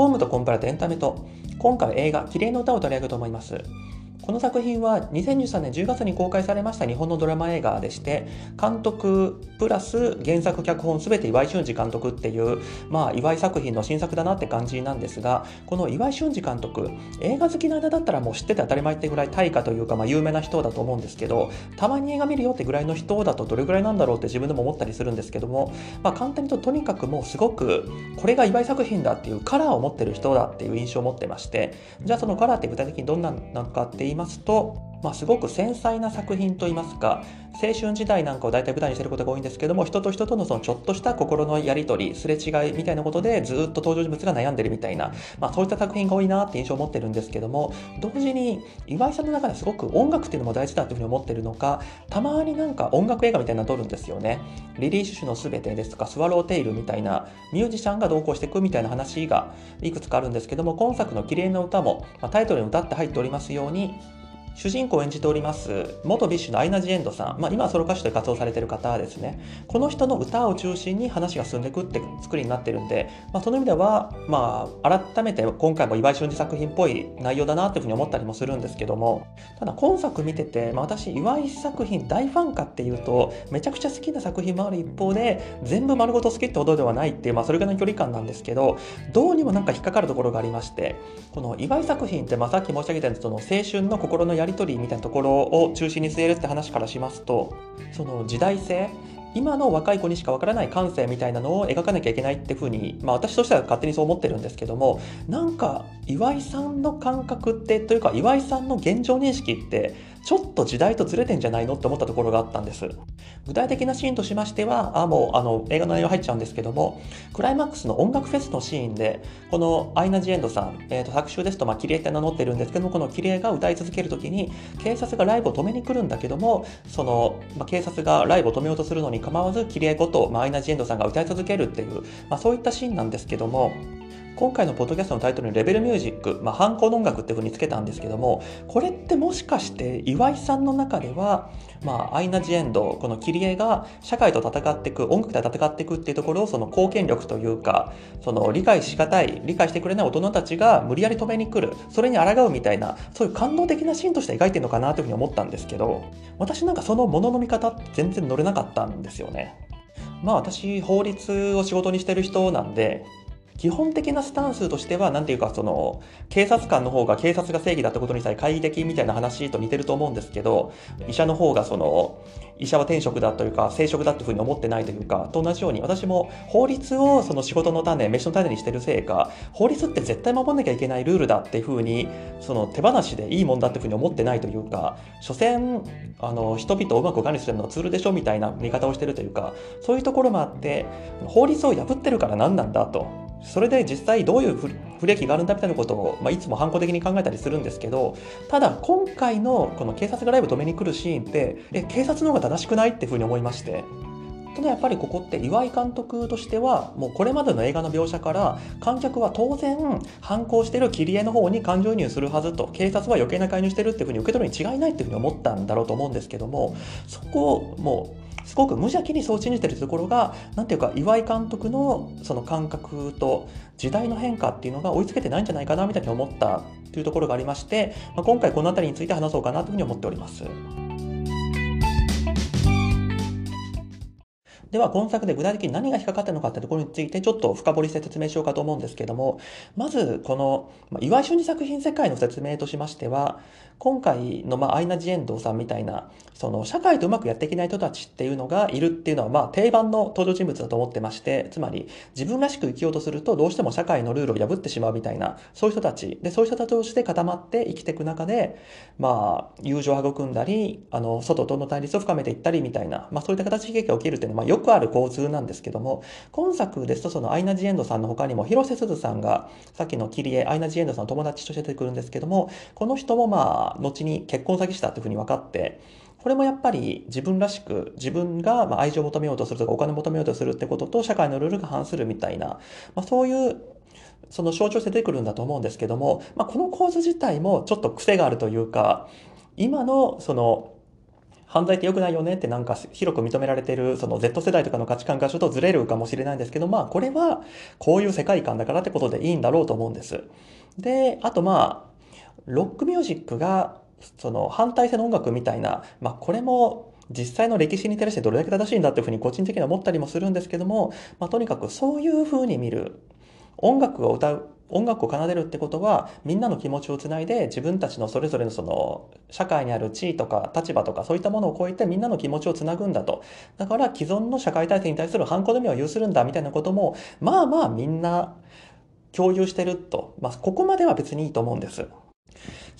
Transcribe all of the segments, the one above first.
ホームとコンプラとエンタメと今回は映画「綺麗な歌」を取り上げると思います。この作品は2013年10月に公開されました日本のドラマ映画でして監督プラス原作脚本全て岩井俊二監督っていうまあ岩井作品の新作だなって感じなんですがこの岩井俊二監督映画好きの間だったらもう知ってて当たり前ってぐらい大家というかまあ有名な人だと思うんですけどたまに映画見るよってぐらいの人だとどれぐらいなんだろうって自分でも思ったりするんですけどもまあ簡単に言うととにかくもうすごくこれが岩井作品だっていうカラーを持ってる人だっていう印象を持ってましてじゃあそのカラーって具体的にどんなのかっていう言いますとまあ、すごく繊細な作品といいますか青春時代なんかを大体舞台にしてることが多いんですけども人と人とのそのちょっとした心のやり取りすれ違いみたいなことでずっと登場人物が悩んでるみたいな、まあ、そういった作品が多いなって印象を持ってるんですけども同時に岩井さんの中ですごく音楽っていうのも大事だというふうに思ってるのかたまになんか音楽映画みたいなの撮るんですよね。リリー・シュシュの全てですとかスワローテイルみたいなミュージシャンが同行していくみたいな話がいくつかあるんですけども今作の「キリエのうた」もまあ、タイトルにうたって入っておりますように主人公を演じております元 BiSH のアイナ・ジ・エンドさん、まあ、今はソロ歌手で活動されてる方ですね。この人の歌を中心に話が進んでいくって作りになってるんで、まあ、その意味では、まあ、改めて今回も岩井俊二作品っぽい内容だなというふうに思ったりもするんですけども。ただ今作見てて、まあ、私岩井作品大ファンかっていうとめちゃくちゃ好きな作品もある一方で全部丸ごと好きってほどではないっていう、まあ、それぐらいの距離感なんですけどどうにもなんか引っかかるところがありましてこの岩井作品って、まあ、さっき申し上げたようにその青春の心のやり取りみたいなところを中心に据えるって話からしますとその時代性今の若い子にしかわからない感性みたいなのを描かなきゃいけないっていうふうに、まあ、私としては勝手にそう思ってるんですけどもなんか岩井さんの感覚ってというか岩井さんの現状認識ってちょっと時代とずれてんじゃないのって思ったところがあったんです。具体的なシーンとしましては、あ、もうあの映画の内容入っちゃうんですけども、クライマックスの音楽フェスのシーンで、このアイナ・ジ・エンドさん、えーと、作詞ですと、まあ、キリエって名乗ってるんですけども、このキリエが歌い続けるときに、警察がライブを止めに来るんだけども、その、まあ、警察がライブを止めようとするのに構わず、キリエこと、まあ、アイナ・ジ・エンドさんが歌い続けるっていう、まあ、そういったシーンなんですけども、今回のポッドキャストのタイトルにレベルミュージック、まあ、反抗の音楽っていうふうにつけたんですけども、これってもしかして岩井さんの中では、まあ、アイナ・ジ・エンド、このキリエが社会と戦っていく、音楽で戦っていくっていうところを、その貢献力というか、その理解しがたい、理解してくれない大人たちが無理やり止めに来る、それに抗うみたいな、そういう感動的なシーンとして描いてるのかなというふうに思ったんですけど、私なんかそのものの見方って全然乗れなかったんですよね。まあ私、法律を仕事にしてる人なんで、基本的なスタンスとしては、なんていうか、その、警察官の方が警察が正義だったことにさえ懐疑的みたいな話と似てると思うんですけど、医者の方がその、医者は天職だというか、生職だというふうに思ってないというか、と同じように、私も法律をその仕事の種、飯の種にしてるせいか、法律って絶対守んなきゃいけないルールだっていうふうに、その手放しでいいもんだっていうふうに思ってないというか、所詮、あの、人々をうまく管理するのはツールでしょみたいな見方をしてるというか、そういうところもあって、法律を破ってるから何なんだと。それで実際どういう不利益があるんだみたいなことを、まあ、いつも反抗的に考えたりするんですけどただ今回のこの警察がライブ止めに来るシーンってえ警察の方が正しくないっていうふうに思いまして。ただやっぱりここって岩井監督としてはもうこれまでの映画の描写から観客は当然反抗してる切り絵の方に感情移入するはずと警察は余計な介入してるっていうふうに受け取るに違いないっていうふうに思ったんだろうと思うんですけどもそこをもうすごく無邪気にそう信じてるところが何ていうか岩井監督のその感覚と時代の変化っていうのが追いつけてないんじゃないかなみたいに思ったというところがありまして、まあ、今回この辺りについて話そうかなというふうに思っております。では、今作で具体的に何が引っかかったのかってところについてちょっと深掘りして説明しようかと思うんですけども、まず、この、岩井俊二作品世界の説明としましては、今回の、まあ、アイナ・ジ・エンドさんみたいな、その、社会とうまくやっていけない人たちっていうのがいるっていうのは、まあ、定番の登場人物だと思ってまして、つまり、自分らしく生きようとすると、どうしても社会のルールを破ってしまうみたいな、そういう人たち。で、そういう人たちとして固まって生きていく中で、まあ、友情を育んだり、あの、外との対立を深めていったりみたいな、まあ、そういった形で悲劇が起きるっていうのは、まあ、よくある構図なんですけども、今作ですと、その、アイナ・ジ・エンドさんの他にも、広瀬すずさんが、さっきのキリエ、アイナ・ジ・エンドさんの友達として出てくるんですけども、この人もまあ、後に結婚詐欺師だっていうふうに分かって、これもやっぱり自分らしく自分がま愛情を求めようとするとかお金を求めようとするってことと社会のルールが反するみたいな、まあ、そういうその象徴して出てくるんだと思うんですけども、まあ、この構図自体もちょっと癖があるというか今のその犯罪って良くないよねってなんか広く認められてるその Z 世代とかの価値観からちょっとずれるかもしれないんですけど、まあこれはこういう世界観だからってことでいいんだろうと思うんです。で、あとまあ、ロックミュージックがその反対性の音楽みたいな、まあこれも実際の歴史に照らしてどれだけ正しいんだっていうふうに個人的には思ったりもするんですけども、まあとにかくそういうふうに見る。音楽を歌う音楽を奏でるってことはみんなの気持ちをつないで自分たちのそれぞれのその社会にある地位とか立場とかそういったものを超えてみんなの気持ちをつなぐんだとだから既存の社会体制に対する反抗のみを有するんだみたいなこともまあまあみんな共有してると、まあ、ここまでは別にいいと思うんです。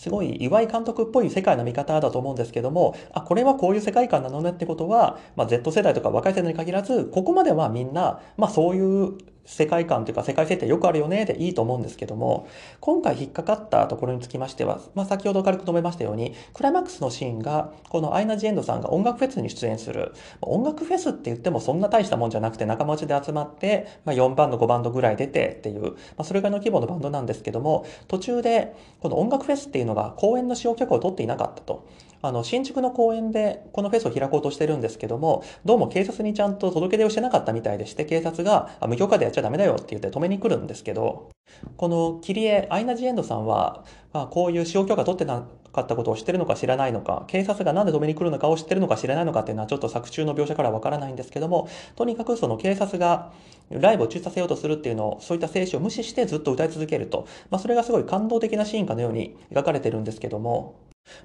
すごい岩井監督っぽい世界の見方だと思うんですけども、あ、これはこういう世界観なのねってことは、まあ、Z 世代とか若い世代に限らず、ここまではみんな、まあそういう世界観というか世界設定よくあるよねでいいと思うんですけども、今回引っかかったところにつきましては、まあ先ほど軽く述べましたように、クライマックスのシーンが、このアイナ・ジ・エンドさんが音楽フェスに出演する。音楽フェスって言ってもそんな大したもんじゃなくて仲間内で集まって、まあ4バンド5バンドぐらい出てっていう、まあそれぐらいの規模のバンドなんですけども、途中でこの音楽フェスっていうのが公演の使用許可を取っていなかったと。あの、新宿の公園でこのフェスを開こうとしてるんですけども、どうも警察にちゃんと届け出をしてなかったみたいでして、警察が無許可でやっちゃダメだよって言って止めに来るんですけど、この切り絵、アイナ・ジ・エンドさんは、まあ、こういう使用許可取ってなかったことを知ってるのか知らないのか、警察がなんで止めに来るのかを知ってるのか知らないのかっていうのはちょっと作中の描写からわからないんですけども、とにかくその警察がライブを中止させようとするっていうのを、そういった静止を無視してずっと歌い続けると、まあ、それがすごい感動的なシーンかのように描かれてるんですけども、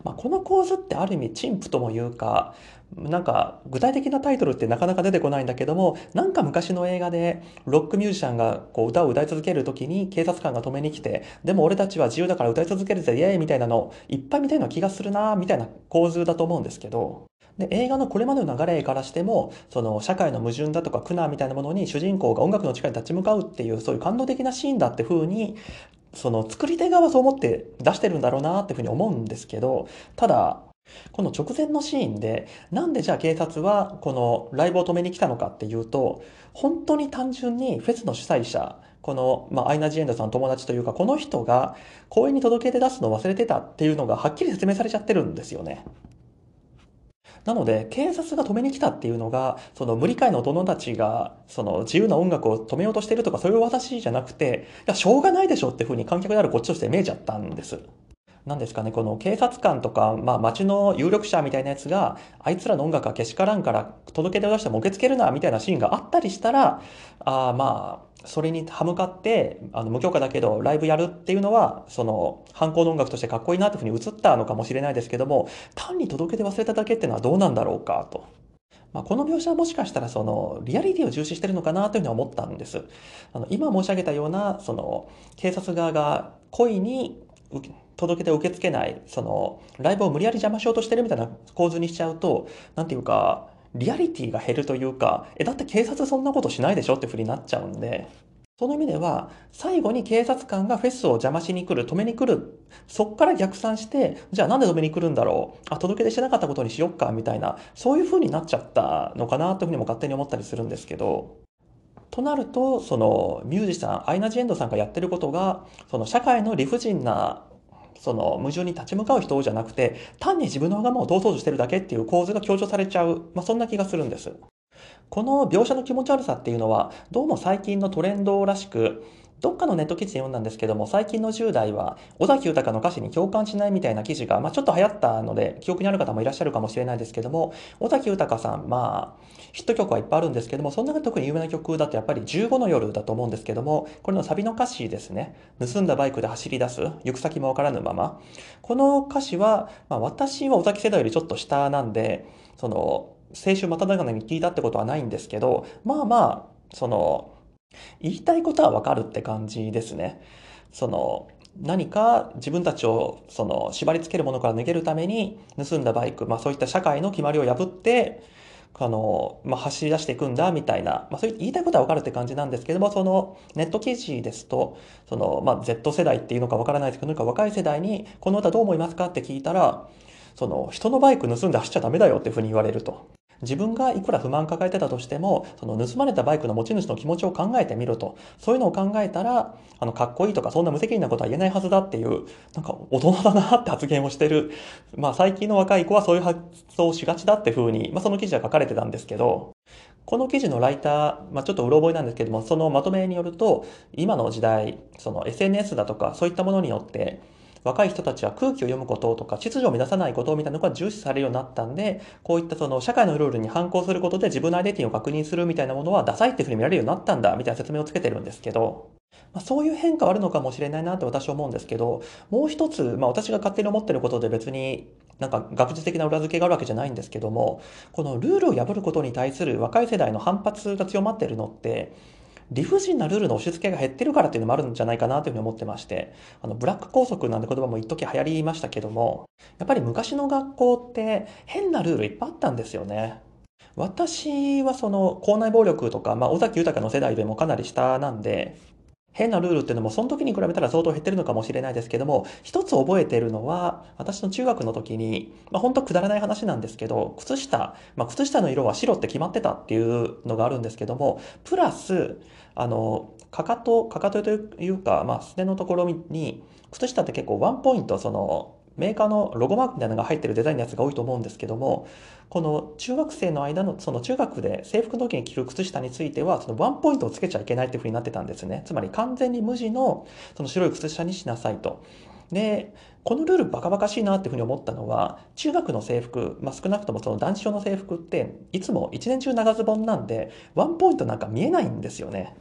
まあ、この構図ってある意味陳腐ともいうか、なんか具体的なタイトルってなかなか出てこないんだけども、なんか昔の映画でロックミュージシャンがこう歌を歌い続ける時に警察官が止めに来て、でも俺たちは自由だから歌い続けるぜ、イエーイみたいなのいっぱい見たいな気がするなみたいな構図だと思うんですけど、で、映画のこれまでの流れからしても、その社会の矛盾だとか苦難みたいなものに主人公が音楽の力に立ち向かうっていう、そういう感動的なシーンだって風にその作り手側はそう思って出してるんだろうなっていうふうに思うんですけど、ただ、この直前のシーンで、なんでじゃあ警察はこのライブを止めに来たのかっていうと、本当に単純にフェスの主催者、この、まあ、アイナ・ジ・エンドさん友達というか、この人が公園に届け出出すのを忘れてたっていうのがはっきり説明されちゃってるんですよね。なので、警察が止めに来たっていうのが、その無理解の大人たちが、その自由な音楽を止めようとしてるとか、そういう私じゃなくて、いや、しょうがないでしょっていうふうに観客であるこっちとして見えちゃったんです。なんですかね、この警察官とか、まあ街の有力者みたいなやつが、あいつらの音楽はけしからんから届け出を出しても受け付けるな、みたいなシーンがあったりしたら、ああまあ、それに歯向かって、あの、無許可だけどライブやるっていうのは、その、犯行の音楽としてかっこいいなっていうふうに映ったのかもしれないですけども、単に届け出忘れただけっていうのはどうなんだろうかと。まあ、この描写はもしかしたらそのリアリティを重視してるのかなというふうに思ったんです。あの今申し上げたようなその警察側が故意に届け出を受け付けない、そのライブを無理やり邪魔しようとしてるみたいな構図にしちゃうと、なんていうか、リアリティが減るというか、え、だって警察そんなことしないでしょってふうになっちゃうんで、その意味では、最後に警察官がフェスを邪魔しに来る、止めに来る、そっから逆算して、じゃあなんで止めに来るんだろうあ、届け出してなかったことにしよっか、みたいな、そういう風になっちゃったのかなというふうにも勝手に思ったりするんですけど、となると、そのミュージシャン、アイナ・ジ・エンドさんがやってることが、その社会の理不尽なその矛盾に立ち向かう人じゃなくて、単に自分のわがまを通そうとしてるだけっていう構図が強調されちゃう、まあ、そんな気がするんです。この描写の気持ち悪さっていうのは、どうも最近のトレンドらしく、どっかのネット記事で読んだんですけども、最近の10代は、尾崎豊の歌詞に共感しないみたいな記事が、まあ、ちょっと流行ったので、記憶にある方もいらっしゃるかもしれないですけども、尾崎豊さん、まあ、ヒット曲はいっぱいあるんですけども、その中で特に有名な曲だとやっぱり15の夜だと思うんですけども、これのサビの歌詞ですね。盗んだバイクで走り出す、行く先もわからぬまま。この歌詞は、まあ、私は尾崎世代よりちょっと下なんで、その、青春まただ中に聞いたってことはないんですけど、まあまあ、その、言いたいことはわかるって感じですね。その、何か自分たちをその縛り付けるものから逃げるために盗んだバイク、まあそういった社会の決まりを破って、あの、まあ、走り出していくんだみたいな、まあそういう言いたいことはわかるって感じなんですけども、そのネット記事ですと、その、まあ Z 世代っていうのかわからないですけど、なんか若い世代にこの歌どう思いますか？って聞いたら、その人のバイク盗んで走っちゃダメだよっていうふうに言われると。自分がいくら不満抱えてたとしても、その盗まれたバイクの持ち主の気持ちを考えてみると、そういうのを考えたら、あの、かっこいいとかそんな無責任なことは言えないはずだっていう、なんか大人だなって発言をしてる。まあ最近の若い子はそういう発想をしがちだって風に、まあその記事は書かれてたんですけど、この記事のライター、まあ、ちょっとうろ覚えなんですけども、そのまとめによると、今の時代、その SNS だとか、そういったものによって、若い人たちは空気を読むこととか秩序を乱さないことみたいなのが重視されるようになったんで、こういったその社会のルールに反抗することで自分のアイデンティティを確認するみたいなものはダサいっていうふうに見られるようになったんだみたいな説明をつけてるんですけど、まあ、そういう変化はあるのかもしれないなって私は思うんですけど、もう一つ、まあ私が勝手に思ってることで別になんか学術的な裏付けがあるわけじゃないんですけども、このルールを破ることに対する若い世代の反発が強まってるのって、理不尽なルールの押し付けが減ってるからっていうのもあるんじゃないかなというふうに思ってまして、あの、ブラック校則なんて言葉も一時流行りましたけども、やっぱり昔の学校って変なルールいっぱいあったんですよね。私はその校内暴力とか、まあ、尾崎豊の世代でもかなり下なんで、変なルールっていうのもその時に比べたら相当減ってるのかもしれないですけども、一つ覚えてるのは、私の中学の時に、まあ本当くだらない話なんですけど、靴下、まあ靴下の色は白って決まってたっていうのがあるんですけども、プラス、あの、かかと、かかとというか、まあすねのところに、靴下って結構ワンポイント、その、メーカーのロゴマークみたいなのが入ってるデザインのやつが多いと思うんですけども、この中学生の間の、その中学で制服の時に着る靴下については、そのワンポイントをつけちゃいけないっていう風になってたんですね。つまり完全に無地のその白い靴下にしなさいと。で、このルールバカバカしいなっていうふうに思ったのは、中学の制服、まあ、少なくともその男子用の制服って、いつも一年中長ズボンなんで、ワンポイントなんか見えないんですよね。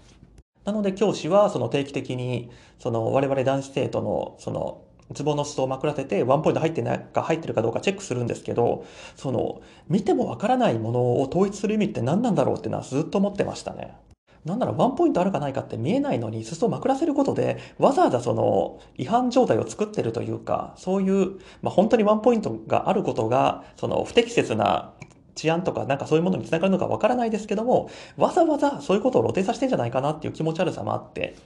なので教師はその定期的に、その我々男子生徒のそのズボの裾をまくらせて、ワンポイント入ってないか入ってるかどうかチェックするんですけど、その、見てもわからないものを統一する意味って何なんだろうっていうのはずっと思ってましたね。なんならワンポイントあるかないかって見えないのに裾をまくらせることで、わざわざその違反状態を作ってるというか、そういう、まあ本当にワンポイントがあることが、その不適切な治安とかなんかそういうものにつながるのかわからないですけども、わざわざそういうことを露呈させてんじゃないかなっていう気持ち悪さもあって、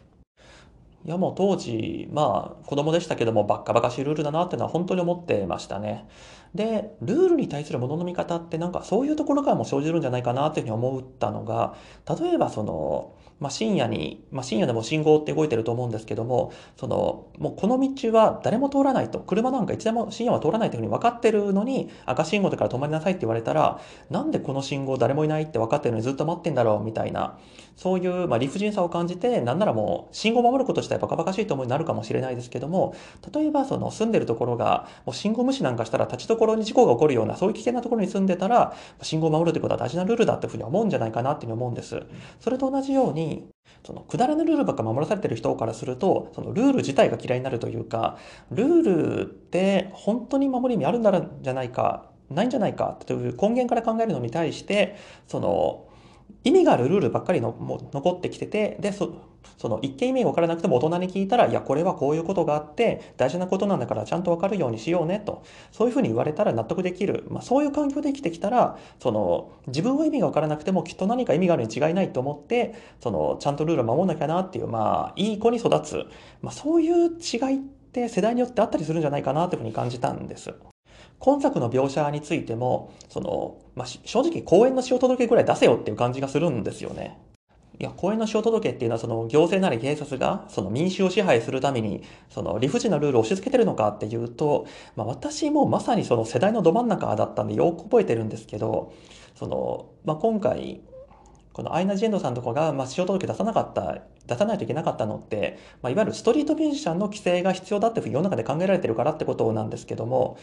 いやもう当時、まあ子供でしたけども、バッカバカしいルールだなっていうのは本当に思ってましたね。で、ルールに対するものの見方ってなんかそういうところからも生じるんじゃないかなっていうふうに思ったのが、例えばその、まあ、深夜に、まあ、深夜でも信号って動いてると思うんですけども、その、もうこの道は誰も通らないと、車なんかいつでも深夜は通らないというふうに分かってるのに、赤信号だから止まりなさいって言われたら、なんでこの信号誰もいないって分かってるのにずっと待ってんだろうみたいな、そういう、まあ、理不尽さを感じて、なんならもう信号を守ること自体バカバカしいと思いになるかもしれないですけども、例えばその住んでるところが、もう信号無視なんかしたら立ちどころに事故が起こるような、そういう危険なところに住んでたら、信号を守るということは大事なルールだっていうふうに思うんじゃないかなっていうふうに思うんです。それと同じように、そのくだらぬルールばっか守らされてる人からすると、そのルール自体が嫌いになるというか、ルールって本当に守り意味あるんじゃないか、ないんじゃないかという根源から考えるのに対して、その意味があるルールばっかりのも残ってきてて、で、そその一見意味が分からなくても大人に聞いたら、いや、これはこういうことがあって、大事なことなんだからちゃんと分かるようにしようねと。そういうふうに言われたら納得できる。まあそういう環境で生きてきたら、その自分は意味が分からなくてもきっと何か意味があるに違いないと思って、そのちゃんとルールを守んなきゃなっていう、まあいい子に育つ。まあそういう違いって世代によってあったりするんじゃないかなというふうに感じたんです。今作の描写についても、その、まあ、正直公園の塩届けぐらい出せよっていう感じがするんですよね。いや、公園の塩届っていうのは、その行政なり警察が、その民衆を支配するために、その理不尽なルールを押し付けてるのかっていうと、まあ私もまさにその世代のど真ん中だったんでよく覚えてるんですけど、その、まあ今回、このアイナ・ジ・エンドさんとかが、まあ、使用届出さなかった、出さないといけなかったのって、まあ、いわゆるストリートミュージシャンの規制が必要だって世の中で考えられてるからってことなんですけども、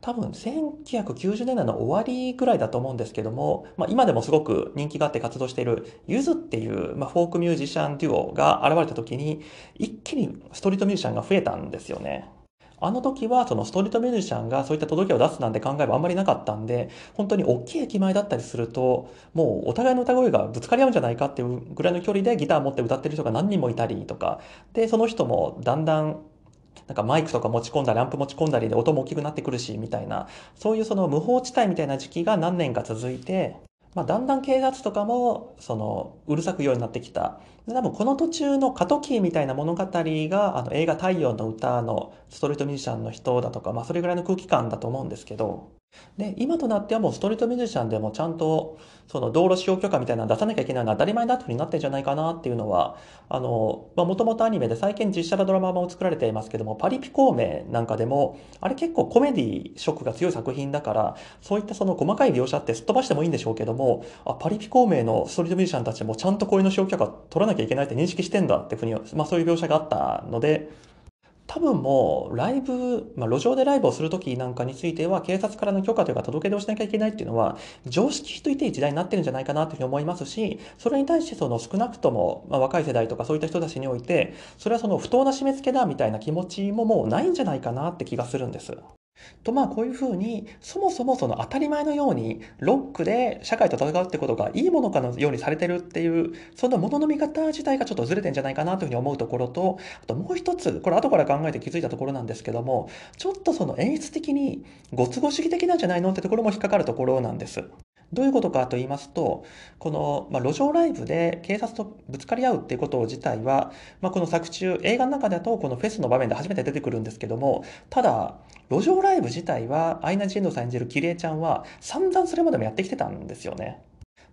多分1990年代の終わりぐらいだと思うんですけども、まあ、今でもすごく人気があって活動しているゆずっていう、まあ、フォークミュージシャンデュオが現れた時に、一気にストリートミュージシャンが増えたんですよね。あの時はそのストリートミュージシャンがそういった届けを出すなんて考えはあんまりなかったんで、本当に大きい駅前だったりすると、もうお互いの歌声がぶつかり合うんじゃないかっていうぐらいの距離でギター持って歌ってる人が何人もいたりとか、で、その人もだんだんなんかマイクとか持ち込んだり、アンプ持ち込んだりで音も大きくなってくるし、みたいな、そういうその無法地帯みたいな時期が何年か続いて、まあ、だんだん警察とかも、その、うるさくようになってきた。多分この途中の過渡期みたいな物語が、あの、映画太陽の歌のストリートミュージシャンの人だとか、まあ、それぐらいの空気感だと思うんですけど、で、今となってはもうストリートミュージシャンでもちゃんと、その道路使用許可みたいなの出さなきゃいけないのは当たり前だってふうになってるんじゃないかなっていうのは、もともとアニメで最近実写版ドラマも作られていますけども、パリピ孔明なんかでも、あれ結構コメディ色が強い作品だから、そういったその細かい描写ってすっ飛ばしてもいいんでしょうけども、あ、パリピ孔明のストリートミュージシャンたちもちゃんと声の使用許可取らなきゃいけないって認識してんだってふうに、まあそういう描写があったので、多分もう、ライブ、まあ、路上でライブをするときなんかについては、警察からの許可というか届け出をしなきゃいけないっていうのは、常識といっていい時代になってるんじゃないかなというふうに思いますし、それに対してその少なくとも、まあ、若い世代とかそういった人たちにおいて、それはその不当な締め付けだみたいな気持ちももうないんじゃないかなって気がするんです。とまあこういうふうにそもそもその当たり前のようにロックで社会と戦うってことがいいものかのようにされてるっていうそのものの見方自体がちょっとずれてんじゃないかなというふうに思うところとあともう一つこれ後から考えて気づいたところなんですけどもちょっとその演出的にご都合主義的なんじゃないのってところも引っかかるところなんです。どういうことかと言いますと、この、まあ、路上ライブで警察とぶつかり合うっていうこと自体は、まあ、この作中、映画の中だとこのフェスの場面で初めて出てくるんですけども、ただ、路上ライブ自体は、アイナ・ジ・エンドさん演じるキリエちゃんは、散々それまでもやってきてたんですよね。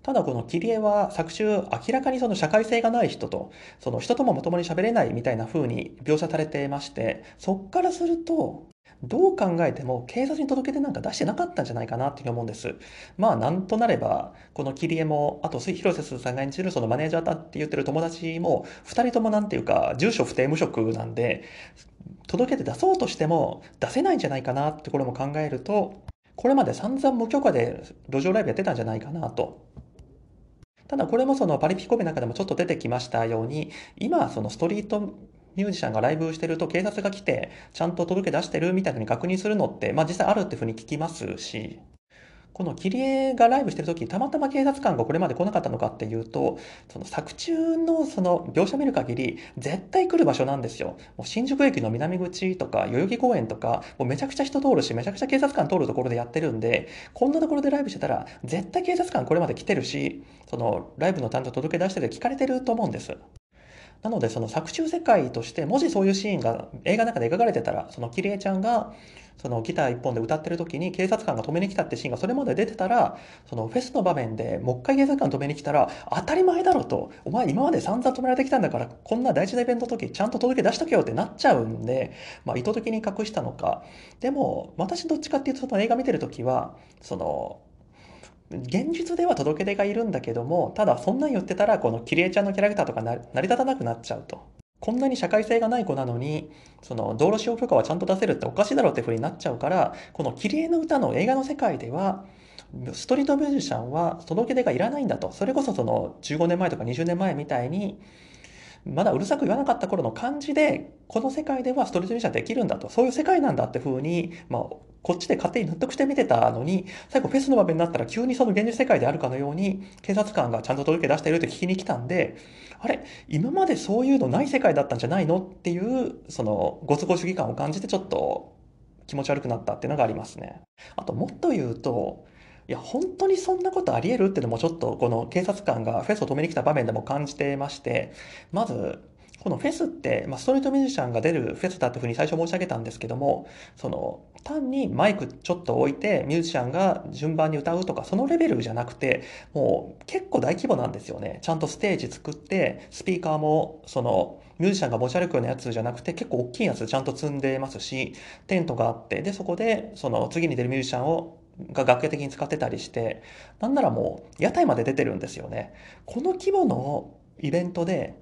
ただこのキリエは作中明らかにその社会性がない人と、その人ともまともに喋れないみたいな風に描写されていまして、そっからすると、どう考えても警察に届け出なんか出してなかったんじゃないかなっていうふうに思うんです。まあなんとなれば、このキリエも、あと広瀬すずさんが演じるそのマネージャーだって言ってる友達も、二人ともなんていうか、住所不定無職なんで、届けて出そうとしても出せないんじゃないかなってころも考えると、これまで散々無許可で路上ライブやってたんじゃないかなと。ただこれもそのパリピコメの中でもちょっと出てきましたように、今そのストリートミュージシャンがライブしてると警察が来て、ちゃんと届け出してるみたいなに確認するのって、まあ実際あるっていうふうに聞きますし、この切り絵がライブしてる時たまたま警察官がこれまで来なかったのかっていうとその作中のその描写見る限り絶対来る場所なんですよ。もう新宿駅の南口とか代々木公園とかもうめちゃくちゃ人通るしめちゃくちゃ警察官通るところでやってるんでこんなところでライブしてたら絶対警察官これまで来てるしそのライブの担当届け出してて聞かれてると思うんです。なのでその作中世界としてもしそういうシーンが映画の中で描かれてたらそのキリエちゃんがそのギター一本で歌ってる時に警察官が止めに来たってシーンがそれまで出てたらそのフェスの場面でもう一回警察官止めに来たら当たり前だろと。お前今まで散々止められてきたんだからこんな大事なイベントの時ちゃんと届け出しとけよってなっちゃうんで、まあ、意図的に隠したのか。でも私どっちかっていうとその映画見てる時はその現実では届け出がいるんだけどもただそんなん言ってたらこのキリエちゃんのキャラクターとか成り立たなくなっちゃうと。こんなに社会性がない子なのに、その道路使用許可はちゃんと出せるっておかしいだろうってふうになっちゃうから、このキリエの歌の映画の世界では、ストリートミュージシャンは届け出がいらないんだと。それこそその15年前とか20年前みたいに、まだうるさく言わなかった頃の感じで、この世界ではストリートミュージシャンできるんだと。そういう世界なんだって風に、まあ、こっちで勝手に納得して見てたのに、最後フェスの場面になったら急にその現実世界であるかのように、警察官がちゃんと届け出しているって聞きに来たんで、あれ？今までそういうのない世界だったんじゃないの？っていう、その、ご都合主義感を感じてちょっと気持ち悪くなったっていうのがありますね。あと、もっと言うと、いや、本当にそんなことあり得るってのもちょっとこの警察官がフェスを止めに来た場面でも感じてまして、まず、このフェスって、まあ、ストリートミュージシャンが出るフェスだっていうふうに最初申し上げたんですけども、その、単にマイクちょっと置いてミュージシャンが順番に歌うとか、そのレベルじゃなくて、もう結構大規模なんですよね。ちゃんとステージ作って、スピーカーも、その、ミュージシャンが持ち歩くようなやつじゃなくて、結構大きいやつちゃんと積んでますし、テントがあって、で、そこで、その、次に出るミュージシャンをが楽屋的に使ってたりして、なんならもう屋台まで出てるんですよね。この規模のイベントで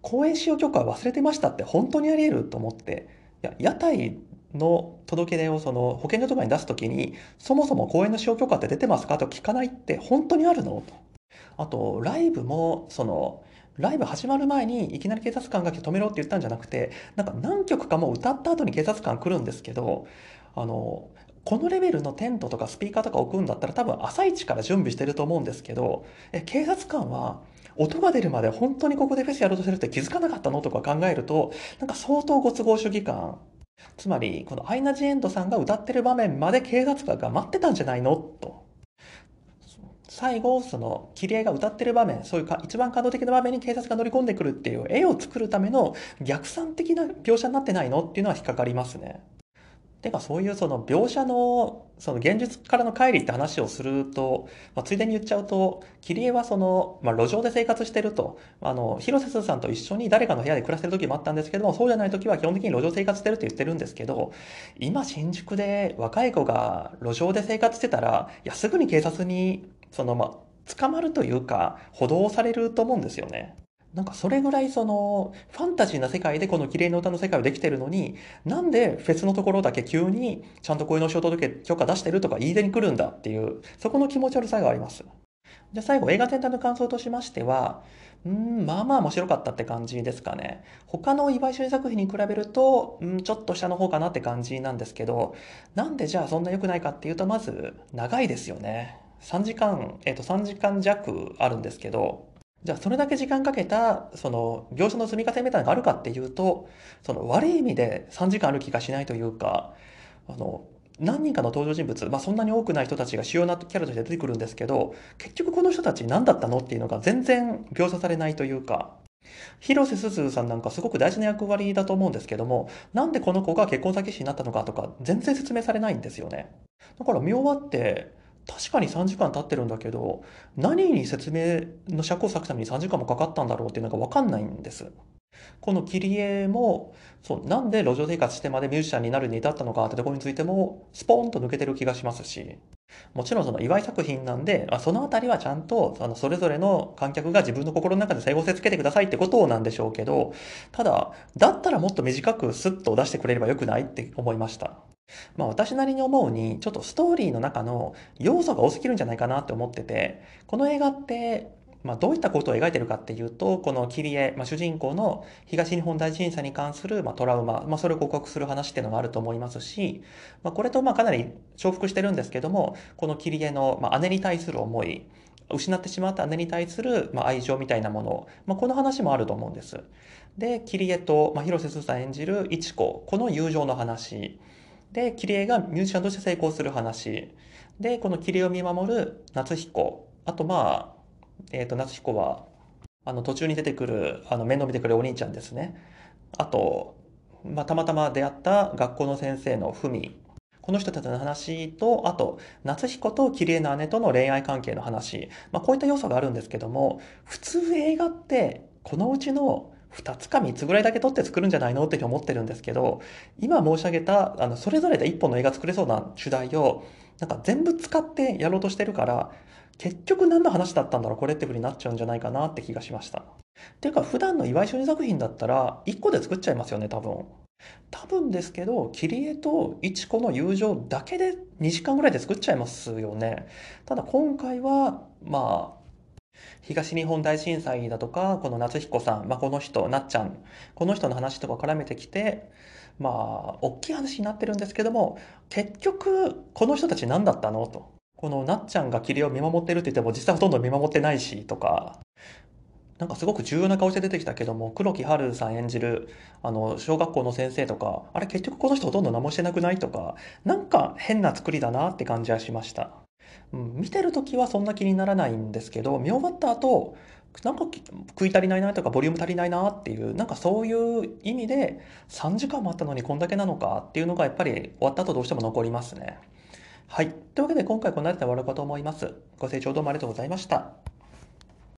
公演使用許可忘れてましたって本当にあり得ると思って、いや、屋台の届け出をその保健所とかに出すときに、そもそも公演の使用許可って出てますかと聞かないって本当にあるの？と。あと、ライブも、その、ライブ始まる前にいきなり警察官が止めろって言ったんじゃなくて、なんか何曲かも歌った後に警察官来るんですけど、あの、このレベルのテントとかスピーカーとか置くんだったら多分朝一から準備してると思うんですけど、え、警察官は音が出るまで本当にここでフェスやろうとしてるって気づかなかったのとか考えると、なんか相当ご都合主義感。つまり、このアイナ・ジ・エンドさんが歌ってる場面まで警察官が待ってたんじゃないの？と。最後、その、キリエが歌ってる場面、そういうか一番感動的な場面に警察が乗り込んでくるっていう絵を作るための逆算的な描写になってないの？っていうのは引っかかりますね。てかそういうその描写のその現実からの乖離って話をすると、まあ、ついでに言っちゃうと、切り絵はその、まあ、路上で生活してると、あの、広瀬すずさんと一緒に誰かの部屋で暮らしてる時もあったんですけども、そうじゃない時は基本的に路上生活してるって言ってるんですけど、今新宿で若い子が路上で生活してたら、いや、すぐに警察に、その、まあ、捕まるというか、補導されると思うんですよね。なんかそれぐらいそのファンタジーな世界でこの綺麗な歌の世界をできてるのになんでフェスのところだけ急にちゃんとこういうの仕事届け許可出してるとか言い出に来るんだっていうそこの気持ち悪さがあります。じゃあ最後映画全体の感想としましてはうん、まあまあ面白かったって感じですかね。他の岩井俊作品に比べると、うん、ちょっと下の方かなって感じなんですけど、なんでじゃあそんな良くないかっていうと、まず長いですよね。3時間、えっ、ー、と3時間弱あるんですけど、じゃあそれだけ時間かけた、その、業者の積み重ねみたいなのがあるかっていうと、その悪い意味で3時間ある気がしないというか、あの、何人かの登場人物、まあそんなに多くない人たちが主要なキャラとして出てくるんですけど、結局この人たち何だったのっていうのが全然描写されないというか、広瀬すずさんなんかすごく大事な役割だと思うんですけども、なんでこの子が結婚詐欺師になったのかとか全然説明されないんですよね。だから見終わって、確かに3時間経ってるんだけど、何に説明の尺を割くために3時間もかかったんだろうっていうのがわかんないんです。この切り絵も、そう、なんで路上生活してまでミュージシャンになるに至ったのかってところについても、スポーンと抜けてる気がしますし、もちろんその祝い作品なんで、あ、そのあたりはちゃんと、そのそれぞれの観客が自分の心の中で整合性つけてくださいってことなんでしょうけど、ただ、だったらもっと短くスッと出してくれればよくないって思いました。まあ私なりに思うに、ちょっとストーリーの中の要素が多すぎるんじゃないかなって思ってて、この映画って、まあどういったことを描いてるかっていうと、この切り絵、まあ主人公の東日本大震災に関する、まあ、トラウマ、まあそれを告白する話っていうのがあると思いますし、まあこれとまあかなり重複してるんですけども、この切り絵の、まあ、姉に対する思い、失ってしまった姉に対する、まあ、愛情みたいなもの、まあ、この話もあると思うんです。で、切り絵と、まあ、広瀬すずさん演じる一子、この友情の話。で、キリエがミュージシャンとして成功する話。で、このキリエを見守る夏彦。あと、まあ、えっ、ー、と、夏彦は、あの、途中に出てくる、あの、面倒見てくれるお兄ちゃんですね。あと、まあ、たまたま出会った学校の先生のふみ。この人たちの話と、あと、夏彦とキリエの姉との恋愛関係の話。まあ、こういった要素があるんですけども、普通映画って、このうちの2つか3つぐらいだけ撮って作るんじゃないのって思ってるんですけど、今申し上げた、あの、それぞれで1本の映画作れそうな主題を、なんか全部使ってやろうとしてるから、結局何の話だったんだろうこれってふうになっちゃうんじゃないかなって気がしました。っていうか普段の岩井俊二作品だったら1個で作っちゃいますよね多分。多分ですけど、キリエとイチコの友情だけで2時間ぐらいで作っちゃいますよね。ただ今回は、まあ、東日本大震災だとか、この夏彦さん、まあ、この人、なっちゃん、この人の話とか絡めてきて、まあ、大きい話になってるんですけども、結局、この人たち何だったの？と。このなっちゃんが霧を見守ってるって言っても、実際ほとんど見守ってないし、とか、なんかすごく重要な顔して出てきたけども、黒木春さん演じる、あの、小学校の先生とか、あれ結局この人ほとんど何もしてなくない？とか、なんか変な作りだなって感じはしました。うん、見てる時はそんな気にならないんですけど、見終わった後、なんか食い足りないなとかボリューム足りないなっていう、なんかそういう意味で3時間もあったのにこんだけなのかっていうのがやっぱり終わった後どうしても残りますね。はい。というわけで今回この辺りで終わろうかと思います。ご清聴どうもありがとうございました。